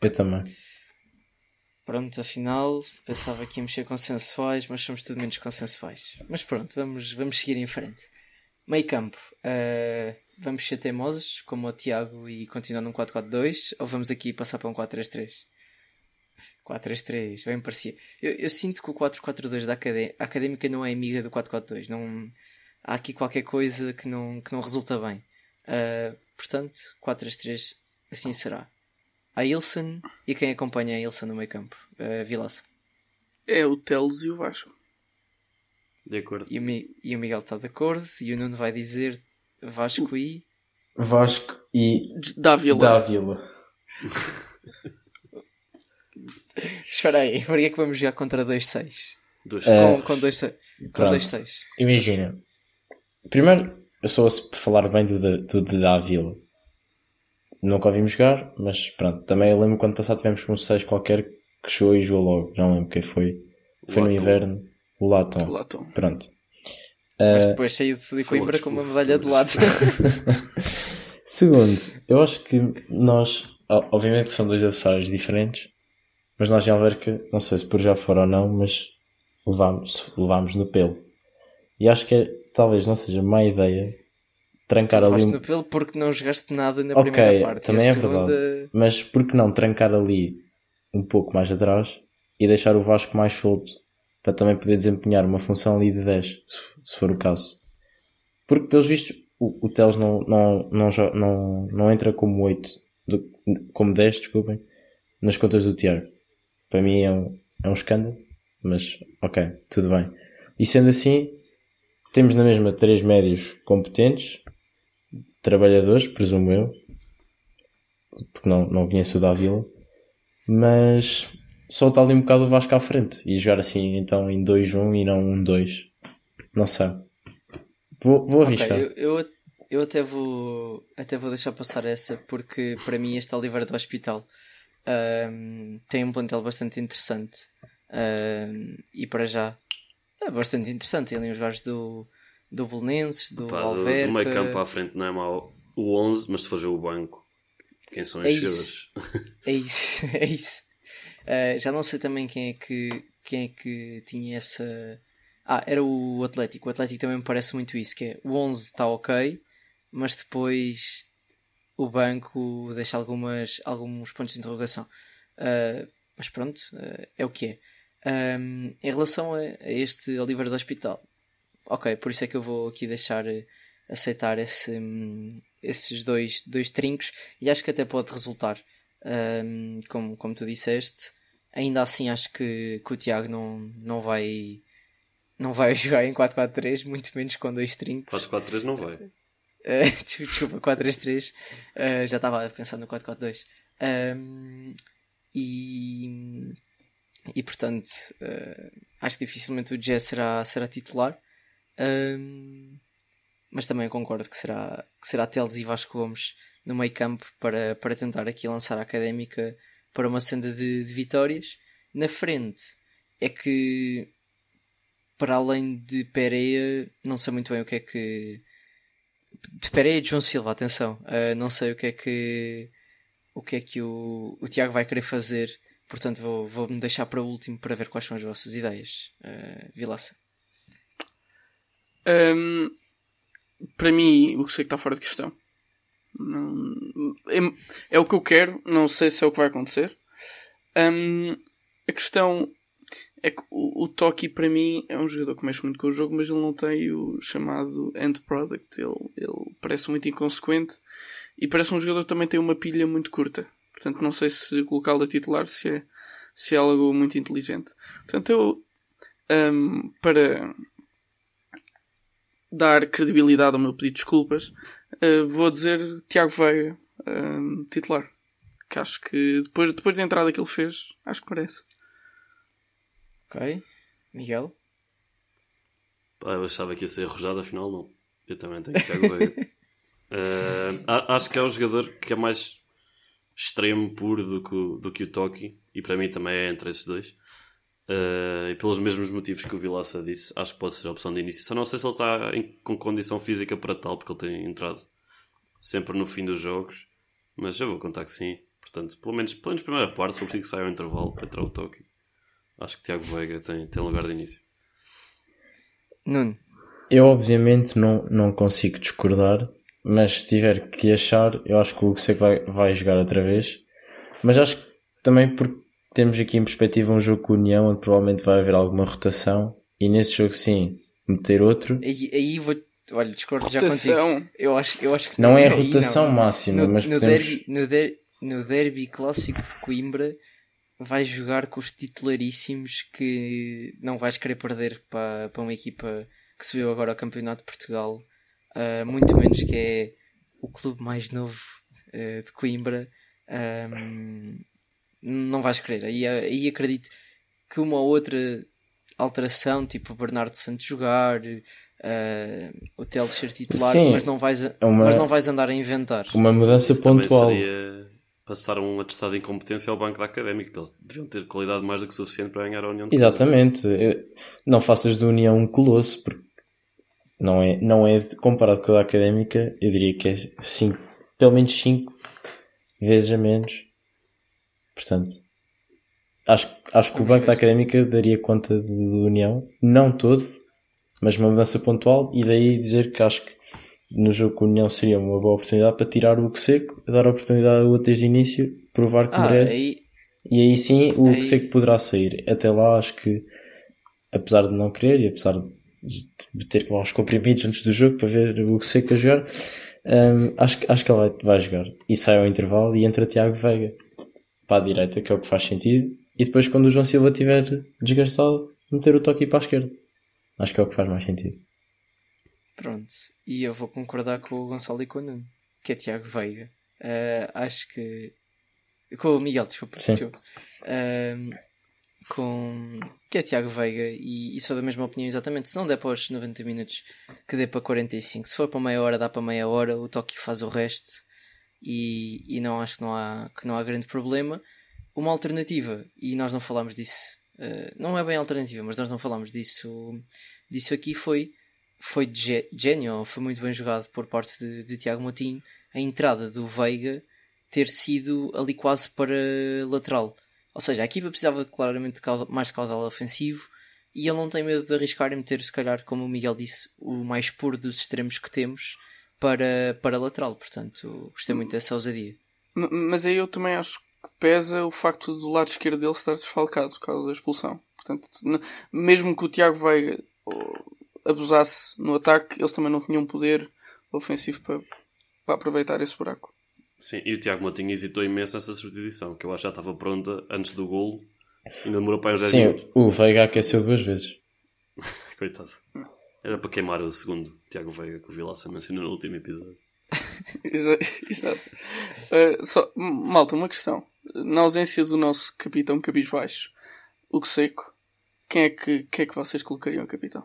Eu também. Pronto, afinal, pensava que íamos ser consensuais, mas somos tudo menos consensuais. Mas pronto, vamos, vamos seguir em frente. Meio campo, eh, vamos ser teimosos, como o Tiago, e continuar num 4-4-2, ou vamos aqui passar para um 4-3-3? 4-3-3, bem parecia. Eu, eu, sinto que o 4-4-2 da acadé académica não é amiga do 4-4-2. Não, há aqui qualquer coisa que não, que não resulta bem. Uh, portanto, 4-3-3 assim será. A Ilson e quem acompanha a Ilson no meio campo? Uh, Vilaça. É o Teles e o Vasco. De acordo. E o, Mi e o Miguel está de acordo. E o Nuno vai dizer Vasco e. Vasco e. Dávila. Dávila. Espera aí, por que é que vamos jogar contra 2-6? Uh, com 2-6. Com 2-6. Imagina. Primeiro, eu sou por falar bem do, do, do Dávila. Nunca ouvimos jogar, mas pronto. Também eu lembro quando passado tivemos um 6 qualquer que chegou e jogou logo. Não lembro quem foi. Foi no inverno. O Latom. O Latom. Pronto. Mas uh, depois saiu de Coimbra com uma medalha de lado. Segundo, eu acho que nós, obviamente que são dois adversários diferentes, mas nós já ver que, não sei se por já for ou não, mas levámos, levámos no pelo. E acho que é, talvez não seja má ideia trancar ali. Um... no pelo porque não jogaste nada na okay, primeira parte. Também é segunda... verdade. Mas por que não trancar ali um pouco mais atrás e deixar o Vasco mais solto para também poder desempenhar uma função ali de 10, se, se for o caso. Porque, pelos vistos, o, o Teles não, não, não, não, não entra como 8, do, como 10, desculpem, nas contas do Tiago. Para mim é um, é um escândalo, mas ok, tudo bem. E sendo assim, temos na mesma três médios competentes, trabalhadores, presumo eu, porque não, não conheço o da Vila, mas solta ali um bocado o Vasco à frente e jogar assim então em 2-1 e não 1-2. Não sei. Vou, vou arriscar. Okay, eu, eu, eu, até, vou, até vou deixar passar essa porque para mim este Oliveira do Hospital um, tem um plantel bastante interessante um, e para já é bastante interessante. Tem ali os gajos do, do Belenenses, do Pá, Alverca. Do, do meio campo à frente não é mau o 11, mas se for ver o banco, quem são é os é isso. é isso, é isso. Uh, já não sei também quem é que quem é que tinha essa. Ah, era o Atlético. O Atlético também me parece muito isso, que é o 11 está ok, mas depois o banco deixa algumas, alguns pontos de interrogação. Uh, mas pronto, uh, é o que é. Um, em relação a, a, este Oliver do Hospital, ok, por isso é que eu vou aqui deixar aceitar esse, esses dois, dois trincos e acho que até pode resultar um, como, como tu disseste. Ainda assim, acho que, que o Tiago não, não vai não vai jogar em 4-4-3, muito menos com dois trincos. 4-4-3 não vai. Uh, desculpa, 4-3-3. Uh, já estava a pensar no 4-4-2. Um, e, e portanto, uh, acho que dificilmente o Jazz será, será titular. Um, mas também concordo que será, que será Teles e Vasco Gomes no meio campo para, para tentar aqui lançar a académica para uma senda de, de vitórias. Na frente é que para além de Pereira, não sei muito bem o que é que. De Pereira e de João Silva, atenção. Uh, não sei o que é que. O que é que o, o Tiago vai querer fazer. Portanto, vou, vou me deixar para o último para ver quais são as vossas ideias. Uh, Vilaça. Um, para mim, o que sei que está fora de questão não, é, é, o que eu quero, não sei se é o que vai acontecer. Um, a questão é que o, o Toki para mim é um jogador que mexe muito com o jogo, mas ele não tem o chamado end product. Ele, ele parece muito inconsequente e parece um jogador que também tem uma pilha muito curta. Portanto, não sei se colocá-lo a titular se é, se é algo muito inteligente. Portanto, eu um, para dar credibilidade ao meu pedido de desculpas, uh, vou dizer Tiago Veiga uh, titular. Que acho que depois, depois da entrada que ele fez, acho que merece. Ok. Miguel? Pá, eu achava que ia ser arrojado, afinal não. Eu também tenho Tiago Veiga. uh, acho que é o jogador que é mais extremo, puro do que, do que o Toki. E para mim também é entre esses dois. Uh, e pelos mesmos motivos que o Vilaça disse, acho que pode ser a opção de início. Só não sei se ele está em, com condição física para tal, porque ele tem entrado sempre no fim dos jogos. Mas eu vou contar que sim. Portanto, pelo menos, pelo menos primeira parte, se preciso que saia o intervalo para entrar o Tóquio. Acho que Tiago Veiga tem, tem lugar de início. Nuno. Eu obviamente não, não consigo discordar, mas se tiver que achar, eu acho que o Hugo vai, vai jogar outra vez. Mas acho que também porque temos aqui em perspectiva um jogo com União onde provavelmente vai haver alguma rotação e nesse jogo sim, meter outro. Aí, aí vou. Olha, discordo já contigo. Rotação. Eu acho, eu acho que Não é a rotação não. máxima, No, mas no podemos. derby, no, der- no derby clássico de Coimbra vais jogar com os titularíssimos que não vais querer perder para, para uma equipa que subiu agora ao Campeonato de Portugal, ah, muito menos que é o clube mais novo ah, de Coimbra. Ahm, não vais querer. Aí, aí acredito que uma ou outra alteração, tipo o Bernardo Santos jogar, ah, o Teles ser titular, Sim, mas, não vais, a- é uma- mas não vais andar a inventar. Uma mudança Isso pontual. seria passar um atestado de incompetência ao banco da académica, que eles deviam ter qualidade mais do que suficiente para ganhar a União Exatamente. Eu- Não faças do União um colosso, porque não é, não é comparado com a da académica, eu diria que é cinco, pelo menos 5 vezes a menos. Portanto, acho, acho que o banco da académica daria conta de, de União, não todo, mas uma mudança pontual, e daí dizer que acho que no jogo com a União seria uma boa oportunidade para tirar o que seco, dar a oportunidade ao outro desde o início, provar que Ah, merece. aí, E aí sim o Aí- que que poderá sair. Até lá acho que, apesar de não querer e apesar de ter que levar uns comprimidos antes do jogo para ver o que que a jogar, hum, acho, que- acho que ele vai, vai jogar. E sai ao intervalo e entra Tiago Veiga para a direita, que é o que faz sentido. E depois quando o João Silva estiver desgastado, meter o toque para a esquerda. Acho que é o que faz mais sentido. pronto. E eu vou concordar com o Gonçalo e com o Nuno, que é Tiago Veiga. Ah, acho que. Com o Miguel, desculpa. Ahm, com. Que é Tiago Veiga e, e sou da mesma opinião exatamente. Se não der para os 90 minutos, que dê para 45. Se for para meia hora, dá para meia hora. O Toque faz o resto. E, e não acho que não, há, que não há grande problema. Uma alternativa, e nós não falámos disso, eh, não é bem alternativa, mas nós não falámos disso, disso aqui, foi, foi gênio, foi muito bem jogado por parte de, de Tiago Moutinho, a entrada do Veiga ter sido ali quase para lateral. Ou seja, a equipa precisava claramente de cauda- mais de caudal ofensivo e ele não tem medo de arriscar e meter, se calhar, como o Miguel disse, o mais puro dos extremos que temos para, para lateral. Portanto, gostei muito dessa ousadia. Mas aí eu também acho que pesa o facto do lado esquerdo dele estar desfalcado por causa da expulsão. Portanto, mesmo que o Tiago Veiga abusasse no ataque, eles também não tinham poder ofensivo para, para aproveitar esse buraco. Sim, e o Tiago Matinho hesitou imenso nessa substituição, que eu acho que já estava pronta antes do golo e ainda demorou para os 10 Sim, minutos. o Veiga aqueceu duas vezes. Coitado. Era para queimar o segundo Tiago Veiga que o Vilaça mencionou no último episódio. Exa- Exato. Uh, só, malta, uma questão. Na ausência do nosso capitão cabisbaixo, o que seco, quem é que, quem é que vocês colocariam capitão?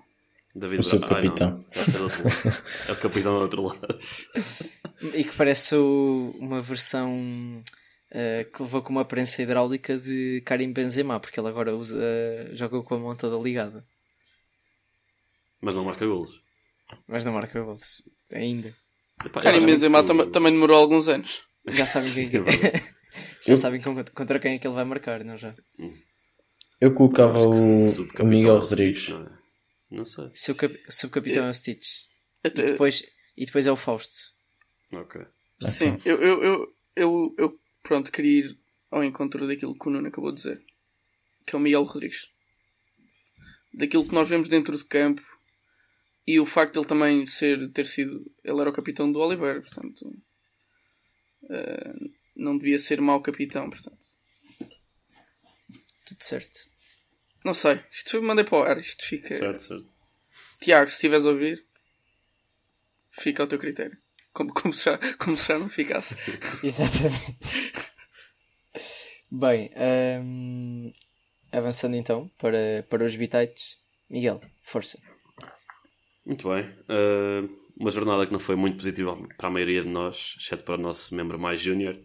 David O seu Bra- Ah, capitão. Outro lado. É o capitão do outro lado. E que parece uma versão eh, que levou com uma prensa hidráulica de Karim Benzema, porque ele agora usa, eh, joga com a mão toda ligada, Mas não marca golos. mas não marca gols ainda. Epá, Karim acho Benzema que- tam- também demorou alguns anos. Já sabem, Sim, quem, é verdade. já sabem contra quem é que ele vai marcar, não já? Eu colocava o, Miguel é Stitch, Rodrigues. não, é? não sei. Se o cap- subcapitão é o Stitch e Até- depois, e depois é o Fausto. Ok. Sim, eu, eu, eu, eu, eu, pronto, queria ir ao encontro daquilo que o Nuno acabou de dizer, que é o Miguel Rodrigues. Daquilo que nós vemos dentro de campo e o facto de ele também ser, ter sido, ele era o capitão do Oliveira, portanto, eh, não devia ser mau capitão, portanto. Tudo certo. Não sei, isto foi, mandei para o ar, isto fica. Certo, certo. Tiago, se estiveres a ouvir, fica ao teu critério. Como, como, se, já, como se já não ficasse. Exatamente. Bem, hum, avançando então para, para os bitites. Miguel, força. Muito bem. Uh, uma jornada que não foi muito positiva para a maioria de nós, exceto para o nosso membro mais júnior,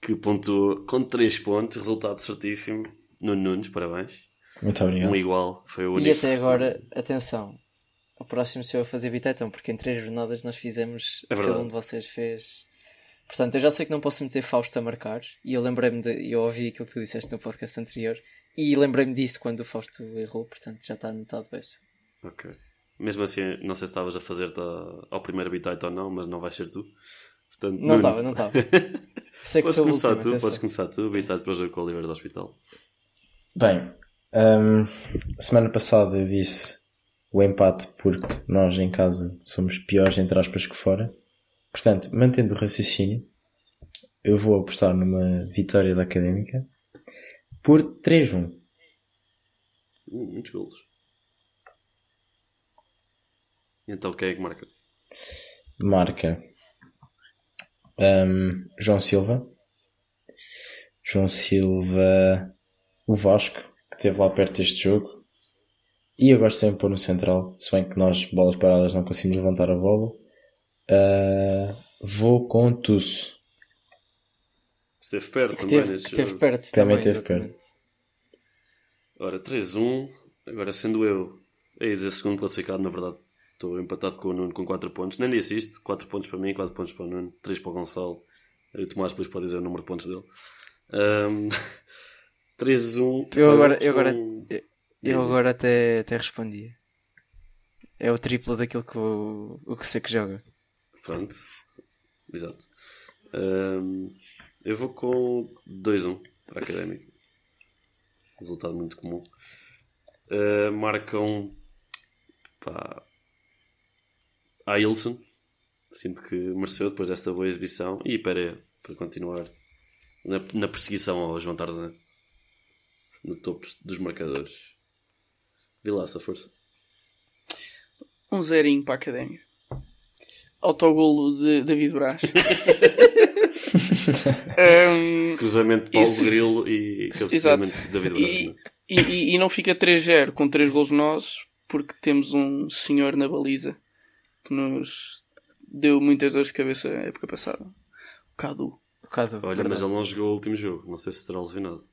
que pontuou com 3 pontos, resultado certíssimo. Nuno Nunes, parabéns. Muito obrigado. Um igual, foi o E único. até agora, atenção, o próximo sou eu a fazer bitetão, porque em três jornadas nós fizemos, É cada um de vocês fez. Portanto, eu já sei que não posso meter Fausto a marcar, e eu lembrei-me de. Eu ouvi aquilo que tu disseste no podcast anterior, e lembrei-me disso quando o Fausto errou, portanto já está anotado essa. Ok. Mesmo assim, não sei se estavas a fazer-te ao primeiro habitat ou não, mas não vai ser tu. Portanto, Não estava, não estava. Sei que Podes começar tu, atenção. podes começar tu, habitado para o jogo com o Oliver do Hospital. Bem, hum, semana passada eu disse o empate porque nós em casa somos piores, entre aspas, que fora. Portanto, mantendo o raciocínio, eu vou apostar numa vitória da Académica por 3-1. Hum, muitos golos. Então quem é que marca? Marca hum, João Silva. João Silva, o Vasco, que esteve lá perto deste jogo. E eu gosto sempre de pôr no central, se bem que nós, bolas paradas, não conseguimos levantar a bola. Ah, vou com Tusso. Esteve perto Que também teve, que perto Também também. teve exatamente. Ora, 3-1. Agora sendo eu, eis a segundo classificado, na verdade. Estou empatado com o Nuno com 4 pontos. Nem disse isto. 4 pontos para mim, 4 pontos para o Nuno, 3 para o Gonçalo. O Tomás depois pode dizer o número de pontos dele. Um, 3-1. Eu agora- eu agora- Eu agora até, até respondia. É o triplo daquilo que o, o que sei que joga. Pronto. Exato. Um, eu vou com 2-1 para a Académica. Resultado muito comum. Uh, marcam pá, Ailson. Sinto que mereceu depois desta boa exibição. E Pereira para continuar na, na perseguição ao João Tarzan. No topo dos marcadores. Vilaça, força. Um zerinho para a Académica. Autogolo de David Braz. Hum, Cruzamento de Paulo Isso. Grilo e cabeceamento de David Braz. E, né? e, e- e não fica 3-0 com 3 golos nossos porque temos um senhor na baliza que nos deu muitas dores de cabeça a época passada. O Cadu. Um bocado. Olha, verdade. mas ele não jogou o último jogo. Não sei se terá lesionado.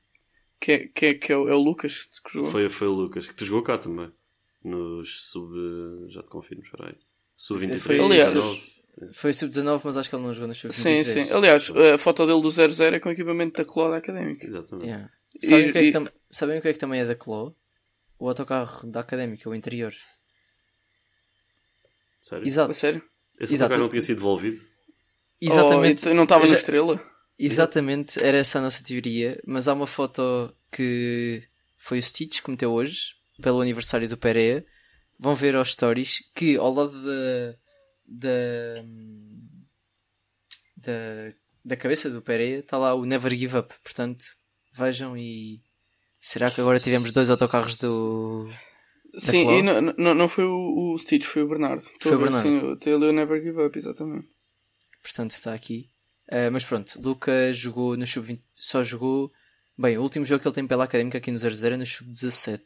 Que é, que é, que é, o, é o Lucas que jogou. Foi, foi o Lucas, que te jogou cá também. Nos sub. Já te confirmo, espera aí. Sub-23. Foi- Aliás, 19. Foi sub-19, mas acho que ele não jogou no Sim, sub-23. sim. Aliás, a foto dele do 0-0 é com equipamento da Cloda Académica. Exatamente. Yeah. E- Sabem, o que é que e- tam- sabem o que é que também é da Clo? O autocarro da Académica, o interior. Sério? Exato. A sério? Esse Exato. não tinha sido devolvido? Exatamente. Oh, não estava na estrela? Exatamente, era essa a nossa teoria, mas há uma foto que foi o Stitch que meteu hoje, pelo aniversário do Pereira. Vão ver aos stories que ao lado da, da, da, da cabeça do Pereira está lá o Never Give Up. Portanto, vejam e será que agora tivemos dois autocarros do. Sim, e não, não, não foi o, o Stitch, foi o Bernardo. Estou Foi o Bernardo. Sim, até ele Never Give Up, exatamente. Portanto, está aqui. Ah, mas pronto, Lucas jogou no sub-20, só jogou. Bem, o último jogo que ele tem pela Académica aqui no 0-0 é no sub-17.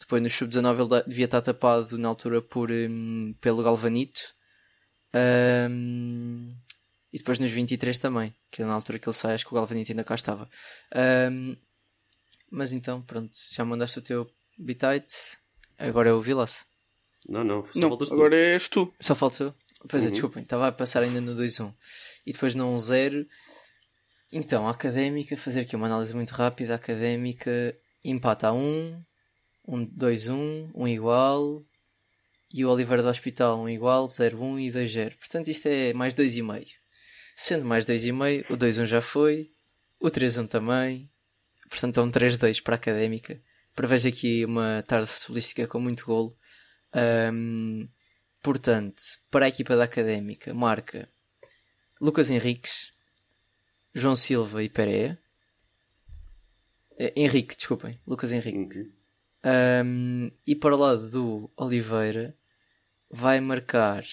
Depois no sub-19 ele devia estar tapado na altura por, hum, pelo Galvanito. Ahm, e depois nos 23 também, que é na altura que ele sai, acho que o Galvanito ainda cá estava. Ahm, mas então, pronto, já mandaste o teu bitite. Agora é o Vilas. Não, não. Só não, faltas tu. agora és tu. Só faltou? Pois é, Uhum. desculpem, estava a passar ainda no 2-1 e depois no 1-0. Então, a académica, fazer aqui uma análise muito rápida. A académica empata a 1, um 2-1, um igual e o Oliveira do Hospital um igual, 0-1 e 2-0. Portanto, isto é mais 2,5. Sendo mais 2,5, o 2-1 já foi, o 3-1 também. Portanto, é um 3-2 para a académica. Prevejo aqui uma tarde futebolística com muito golo. Ahm, Portanto, para a equipa da Académica, marca Lucas Henriques, João Silva e Pereira. Eh, Henrique, desculpem, Lucas Henrique. Uhum. Um, e para o lado do Oliveira, vai marcar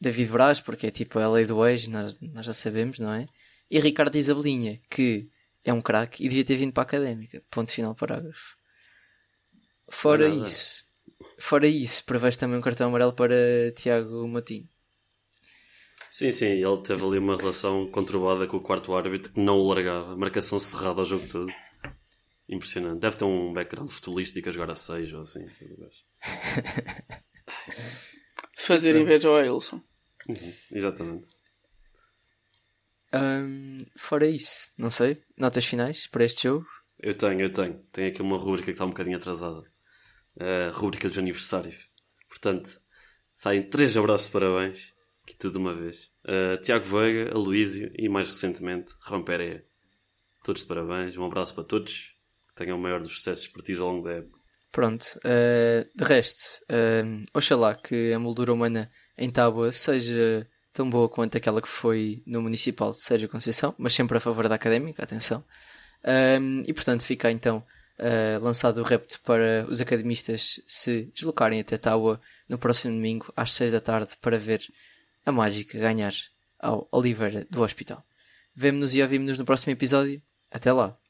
David Braz, porque é tipo a lei do ex, nós, nós já sabemos, não é? E Ricardo Isabelinha, que é um craque e devia ter vindo para a Académica. Ponto final, parágrafo. Fora nada. isso, fora isso, prevês também um cartão amarelo para Tiago Matinho. Sim, sim, ele teve ali uma relação conturbada com o quarto árbitro que não o largava. Marcação cerrada ao jogo todo. Impressionante. Deve ter um background futebolístico a jogar a 6 ou assim. De fazer inveja ao Ailson. Uhum, Exatamente. Hum, fora isso, não sei, notas finais para este jogo. Eu tenho, eu tenho. Tenho aqui uma rúbrica que está um bocadinho atrasada. A rúbrica dos aniversários. Portanto, saem três abraços de parabéns aqui tudo de uma vez. Tiago Veiga, Aloísio e mais recentemente Juan Pereira. Todos de parabéns, um abraço para todos, que tenham o maior dos sucessos esportivos ao longo da época. Pronto, uh, de resto, uh, oxalá que a moldura humana em Tábua seja tão boa quanto aquela que foi no Municipal de Sérgio Conceição, mas sempre a favor da académica, atenção. Um, e portanto fica então uh, lançado o repto para os academistas se deslocarem até Tábua no próximo domingo às 6 da tarde para ver a mágica ganhar ao Oliveira do Hospital. Vemo-nos e ouvimos-nos no próximo episódio. Até lá!